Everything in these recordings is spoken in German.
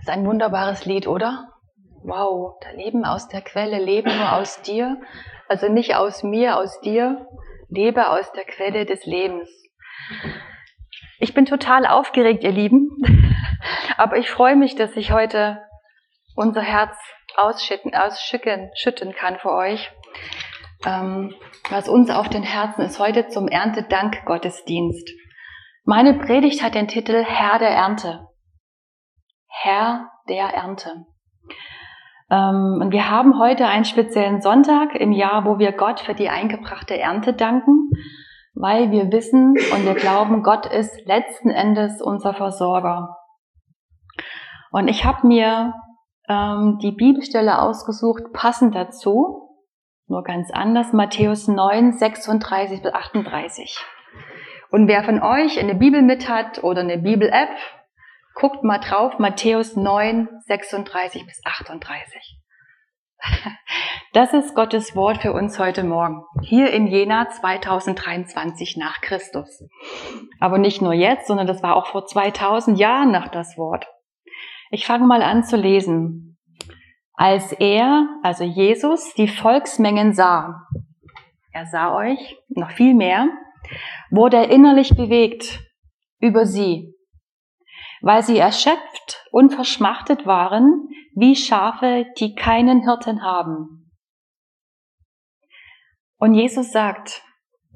Das ist ein wunderbares Lied, oder? Wow, da Leben aus der Quelle, Leben nur aus dir. Also nicht aus mir, aus dir. Lebe aus der Quelle des Lebens. Ich bin total aufgeregt, ihr Lieben. Aber ich freue mich, dass ich heute unser Herz ausschütten, ausschütten, schütten kann für euch. Ähm, was uns auf den Herzen ist heute zum Erntedank Gottesdienst. Meine Predigt hat den Titel Herr der Ernte. Herr der Ernte. Ähm, und wir haben heute einen speziellen Sonntag im Jahr, wo wir Gott für die eingebrachte Ernte danken, weil wir wissen und wir glauben, Gott ist letzten Endes unser Versorger. Und ich habe mir ähm, die Bibelstelle ausgesucht, passend dazu, nur ganz anders, Matthäus 9, 36 bis 38. Und wer von euch eine Bibel mit hat oder eine Bibel-App, guckt mal drauf, Matthäus 9, 36 bis 38. Das ist Gottes Wort für uns heute Morgen, hier in Jena 2023 nach Christus. Aber nicht nur jetzt, sondern das war auch vor 2000 Jahren nach das Wort. Ich fange mal an zu lesen. Als er, also Jesus, die Volksmengen sah, er sah euch noch viel mehr, wurde er innerlich bewegt über sie, weil sie erschöpft und verschmachtet waren, wie Schafe, die keinen Hirten haben. Und Jesus sagt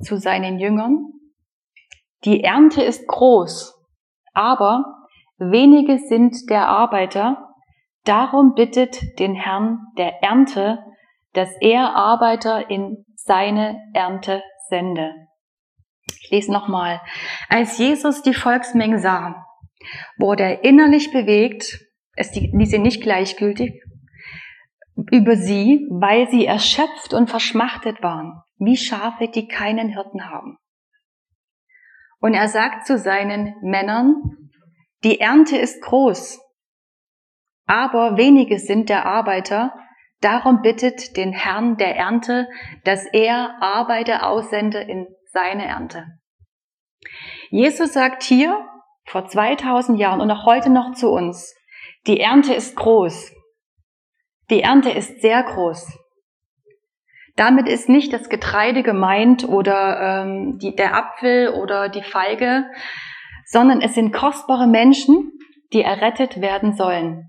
zu seinen Jüngern, die Ernte ist groß, aber wenige sind der Arbeiter, darum bittet den Herrn der Ernte, dass er Arbeiter in seine Ernte sende. Ich lese nochmal. Als Jesus die Volksmengen sah, wurde er innerlich bewegt, es ließ ihn nicht gleichgültig, über sie, weil sie erschöpft und verschmachtet waren, wie Schafe, die keinen Hirten haben. Und er sagt zu seinen Männern, die Ernte ist groß, aber wenige sind der Arbeiter, darum bittet den Herrn der Ernte, dass er Arbeiter aussende in seine Ernte. Jesus sagt hier, vor 2000 Jahren und auch heute noch zu uns, die Ernte ist groß. Die Ernte ist sehr groß. Damit ist nicht das Getreide gemeint oder ähm, die, der Apfel oder die Feige, sondern es sind kostbare Menschen, die errettet werden sollen.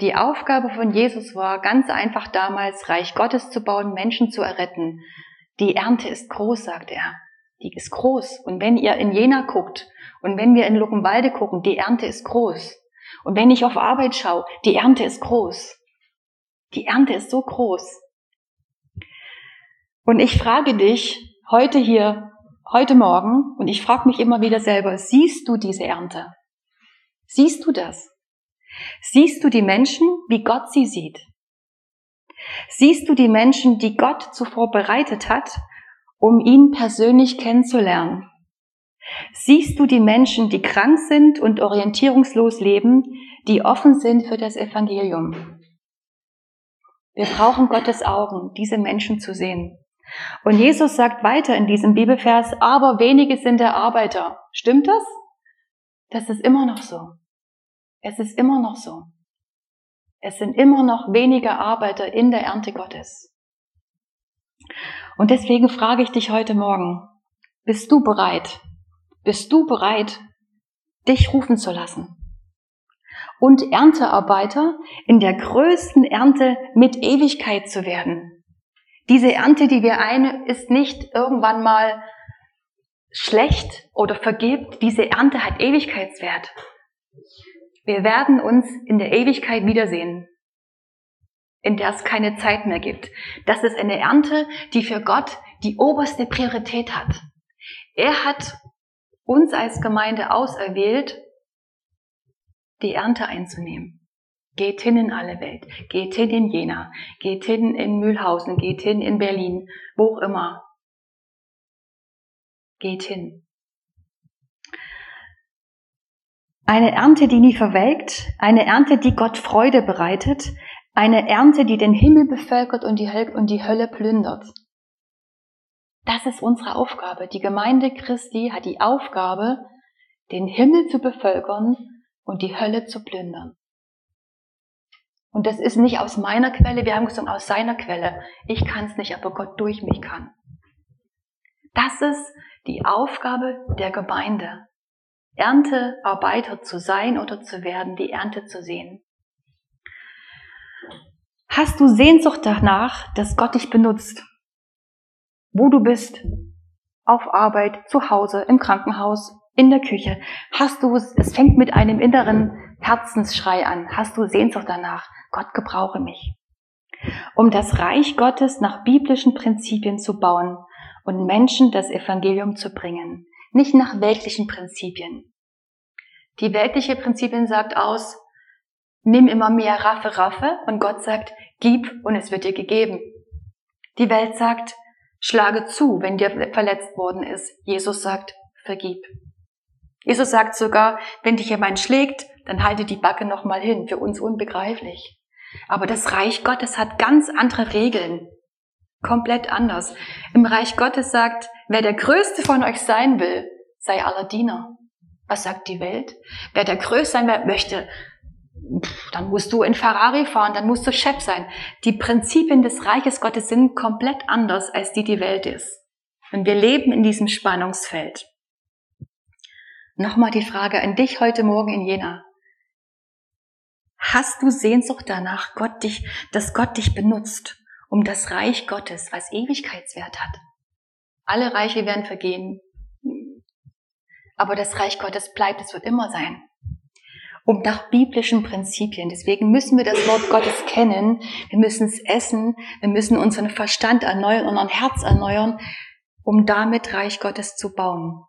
Die Aufgabe von Jesus war ganz einfach damals, Reich Gottes zu bauen, Menschen zu erretten. Die Ernte ist groß, sagt er. Die ist groß. Und wenn ihr in Jena guckt und wenn wir in Luckenwalde gucken, die Ernte ist groß. Und wenn ich auf Arbeit schaue, die Ernte ist groß. Die Ernte ist so groß. Und ich frage dich heute hier, heute Morgen, und ich frage mich immer wieder selber, siehst du diese Ernte? Siehst du das? Siehst du die Menschen, wie Gott sie sieht? Siehst du die Menschen, die Gott zuvor bereitet hat, um ihn persönlich kennenzulernen? Siehst du die Menschen, die krank sind und orientierungslos leben, die offen sind für das Evangelium? Wir brauchen Gottes Augen, diese Menschen zu sehen. Und Jesus sagt weiter in diesem Bibelvers, aber wenige sind der Arbeiter. Stimmt das? Das ist immer noch so. Es ist immer noch so. Es sind immer noch wenige Arbeiter in der Ernte Gottes. Und deswegen frage ich dich heute Morgen, bist du bereit, bist du bereit, dich rufen zu lassen? Und Erntearbeiter in der größten Ernte mit Ewigkeit zu werden. Diese Ernte, die wir ein, ist nicht irgendwann mal schlecht oder vergibt. Diese Ernte hat Ewigkeitswert. Wir werden uns in der Ewigkeit wiedersehen, in der es keine Zeit mehr gibt. Das ist eine Ernte, die für Gott die oberste Priorität hat. Er hat uns als Gemeinde auserwählt, die Ernte einzunehmen. Geht hin in alle Welt, geht hin in Jena, geht hin in Mühlhausen, geht hin in Berlin, wo auch immer. Geht hin. Eine Ernte, die nie verwelkt, eine Ernte, die Gott Freude bereitet, eine Ernte, die den Himmel bevölkert und die, Hölle, und die Hölle plündert. Das ist unsere Aufgabe. Die Gemeinde Christi hat die Aufgabe, den Himmel zu bevölkern und die Hölle zu plündern. Und das ist nicht aus meiner Quelle, wir haben gesungen, aus seiner Quelle. Ich kann es nicht, aber Gott durch mich kann. Das ist die Aufgabe der Gemeinde. Erntearbeiter zu sein oder zu werden, die Ernte zu sehen. Hast du Sehnsucht danach, dass Gott dich benutzt? Wo du bist? Auf Arbeit, zu Hause, im Krankenhaus, in der Küche. Hast du, es fängt mit einem inneren Herzensschrei an. Hast du Sehnsucht danach? Gott gebrauche mich. Um das Reich Gottes nach biblischen Prinzipien zu bauen und Menschen das Evangelium zu bringen. Nicht nach weltlichen Prinzipien. Die weltliche Prinzipien sagt aus, nimm immer mehr Raffe, Raffe und Gott sagt, gib und es wird dir gegeben. Die Welt sagt, schlage zu, wenn dir verletzt worden ist. Jesus sagt, vergib. Jesus sagt sogar, wenn dich jemand schlägt, dann halte die Backe nochmal hin. Für uns unbegreiflich. Aber das Reich Gottes hat ganz andere Regeln. Komplett anders. Im Reich Gottes sagt, wer der Größte von euch sein will, sei aller Diener. Was sagt die Welt? Wer der Größte sein möchte, dann musst du in Ferrari fahren, dann musst du Chef sein. Die Prinzipien des Reiches Gottes sind komplett anders, als die die Welt ist. Und wir leben in diesem Spannungsfeld. Nochmal die Frage an dich heute Morgen in Jena. Hast du Sehnsucht danach, Gott dich, dass Gott dich benutzt, um das Reich Gottes, was Ewigkeitswert hat? Alle Reiche werden vergehen, aber das Reich Gottes bleibt, es wird immer sein. Um nach biblischen Prinzipien. Deswegen müssen wir das Wort Gottes kennen. Wir müssen es essen. Wir müssen unseren Verstand erneuern, unseren Herz erneuern, um damit Reich Gottes zu bauen.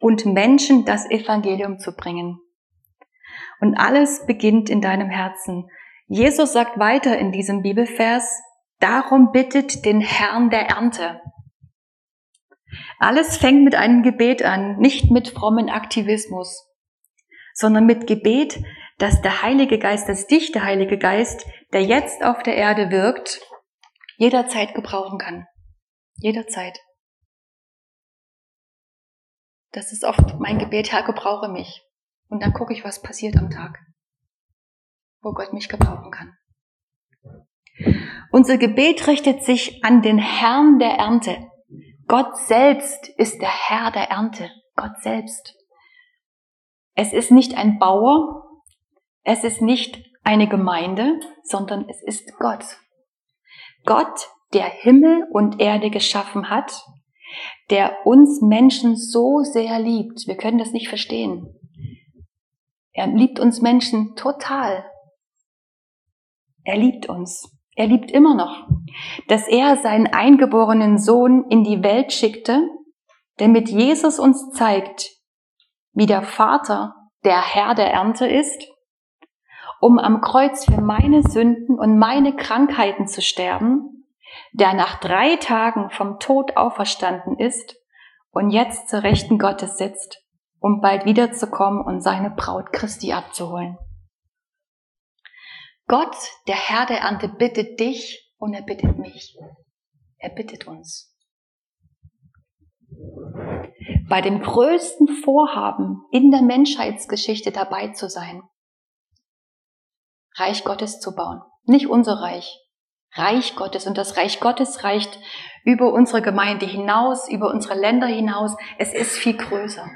Und Menschen das Evangelium zu bringen. Und alles beginnt in deinem Herzen. Jesus sagt weiter in diesem Bibelvers, darum bittet den Herrn der Ernte. Alles fängt mit einem Gebet an, nicht mit frommen Aktivismus, sondern mit Gebet, dass der Heilige Geist, dass dich der Heilige Geist, der jetzt auf der Erde wirkt, jederzeit gebrauchen kann. Jederzeit. Das ist oft mein Gebet, Herr, gebrauche mich. Und dann gucke ich, was passiert am Tag, wo Gott mich gebrauchen kann. Unser Gebet richtet sich an den Herrn der Ernte. Gott selbst ist der Herr der Ernte. Gott selbst. Es ist nicht ein Bauer, es ist nicht eine Gemeinde, sondern es ist Gott. Gott, der Himmel und Erde geschaffen hat, der uns Menschen so sehr liebt. Wir können das nicht verstehen. Er liebt uns Menschen total. Er liebt uns. Er liebt immer noch, dass er seinen eingeborenen Sohn in die Welt schickte, damit Jesus uns zeigt, wie der Vater der Herr der Ernte ist, um am Kreuz für meine Sünden und meine Krankheiten zu sterben, der nach drei Tagen vom Tod auferstanden ist und jetzt zur Rechten Gottes sitzt, um bald wiederzukommen und seine Braut Christi abzuholen. Gott, der Herr der Ernte, bittet dich und er bittet mich. Er bittet uns. Bei dem größten Vorhaben in der Menschheitsgeschichte dabei zu sein. Reich Gottes zu bauen. Nicht unser Reich. Reich Gottes. Und das Reich Gottes reicht über unsere Gemeinde hinaus, über unsere Länder hinaus. Es ist viel größer.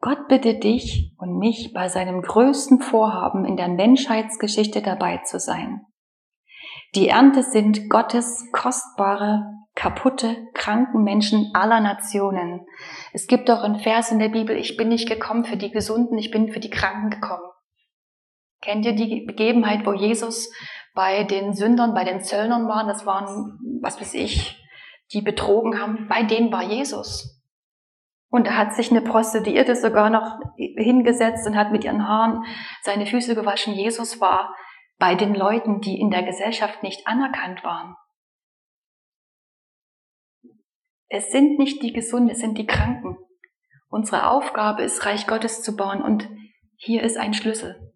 Gott bittet dich und mich bei seinem größten Vorhaben in der Menschheitsgeschichte dabei zu sein. Die Ernte sind Gottes kostbare, kaputte, kranken Menschen aller Nationen. Es gibt auch einen Vers in der Bibel, ich bin nicht gekommen für die Gesunden, ich bin für die Kranken gekommen. Kennt ihr die Begebenheit, wo Jesus bei den Sündern, bei den Zöllnern war? Das waren, was weiß ich, die betrogen haben. Bei denen war Jesus. Und da hat sich eine Prostituierte sogar noch hingesetzt und hat mit ihren Haaren seine Füße gewaschen. Jesus war bei den Leuten, die in der Gesellschaft nicht anerkannt waren. Es sind nicht die Gesunden, es sind die Kranken. Unsere Aufgabe ist, Reich Gottes zu bauen und hier ist ein Schlüssel.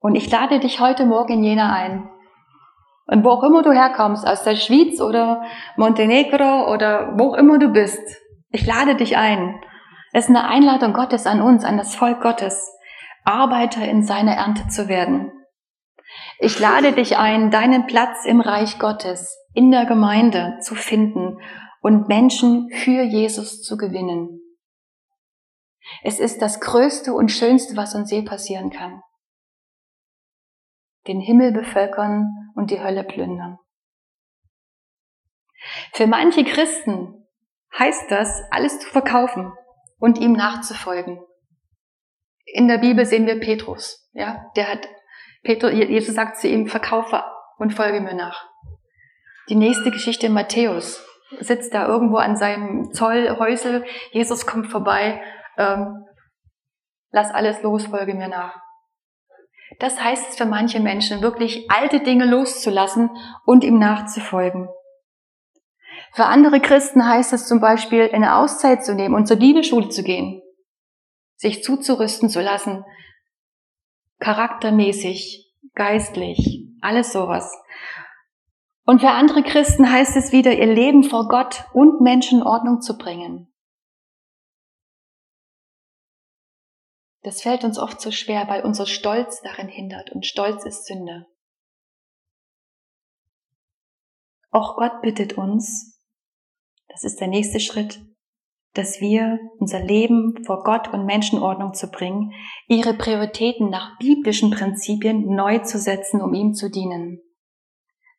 Und ich lade dich heute Morgen in Jena ein. Und wo auch immer du herkommst, aus der Schweiz oder Montenegro oder wo auch immer du bist, ich lade dich ein. Es ist eine Einladung Gottes an uns, an das Volk Gottes, Arbeiter in seiner Ernte zu werden. Ich lade dich ein, deinen Platz im Reich Gottes, in der Gemeinde zu finden und Menschen für Jesus zu gewinnen. Es ist das Größte und Schönste, was uns je passieren kann. Den Himmel bevölkern und die Hölle plündern. Für manche Christen heißt das, alles zu verkaufen und ihm nachzufolgen. In der Bibel sehen wir Petrus, ja, der hat, Petrus, Jesus sagt zu ihm, verkaufe und folge mir nach. Die nächste Geschichte Matthäus sitzt da irgendwo an seinem Zollhäusel, Jesus kommt vorbei, ähm, lass alles los, folge mir nach. Das heißt es für manche Menschen, wirklich alte Dinge loszulassen und ihm nachzufolgen. Für andere Christen heißt es zum Beispiel, eine Auszeit zu nehmen und zur Bibelschule zu gehen, sich zuzurüsten zu lassen, charaktermäßig, geistlich, alles sowas. Und für andere Christen heißt es wieder, ihr Leben vor Gott und Menschen in Ordnung zu bringen. Das fällt uns oft so schwer, weil unser Stolz darin hindert und Stolz ist Sünde. Auch Gott bittet uns, das ist der nächste Schritt, dass wir unser Leben vor Gott und Menschenordnung zu bringen, ihre Prioritäten nach biblischen Prinzipien neu zu setzen, um ihm zu dienen.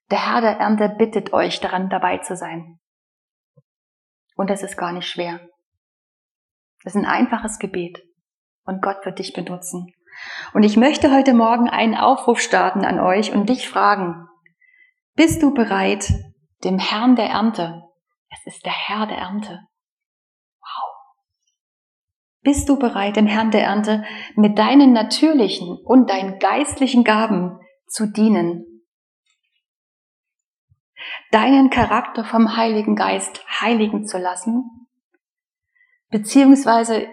Der Herr der Ernte bittet euch daran dabei zu sein. Und das ist gar nicht schwer. Das ist ein einfaches Gebet und Gott wird dich benutzen. Und ich möchte heute Morgen einen Aufruf starten an euch und dich fragen, bist du bereit, dem Herrn der Ernte, es ist der Herr der Ernte, bist du bereit, dem Herrn der Ernte mit deinen natürlichen und deinen geistlichen Gaben zu dienen? Deinen Charakter vom Heiligen Geist heiligen zu lassen? Beziehungsweise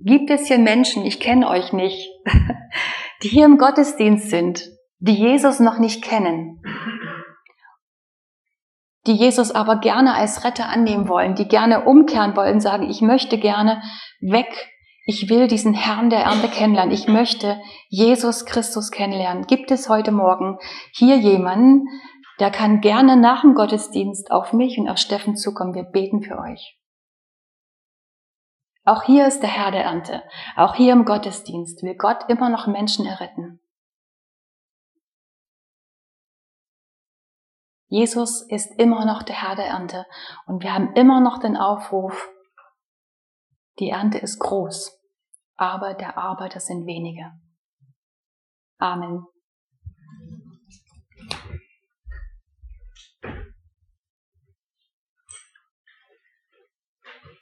Gibt es hier Menschen, ich kenne euch nicht, die hier im Gottesdienst sind, die Jesus noch nicht kennen, die Jesus aber gerne als Retter annehmen wollen, die gerne umkehren wollen, sagen, ich möchte gerne weg, ich will diesen Herrn der Ernte kennenlernen, ich möchte Jesus Christus kennenlernen. Gibt es heute Morgen hier jemanden, der kann gerne nach dem Gottesdienst auf mich und auf Steffen zukommen, wir beten für euch. Auch hier ist der Herr der Ernte. Auch hier im Gottesdienst will Gott immer noch Menschen erretten. Jesus ist immer noch der Herr der Ernte und wir haben immer noch den Aufruf, die Ernte ist groß, aber der Arbeiter sind wenige. Amen.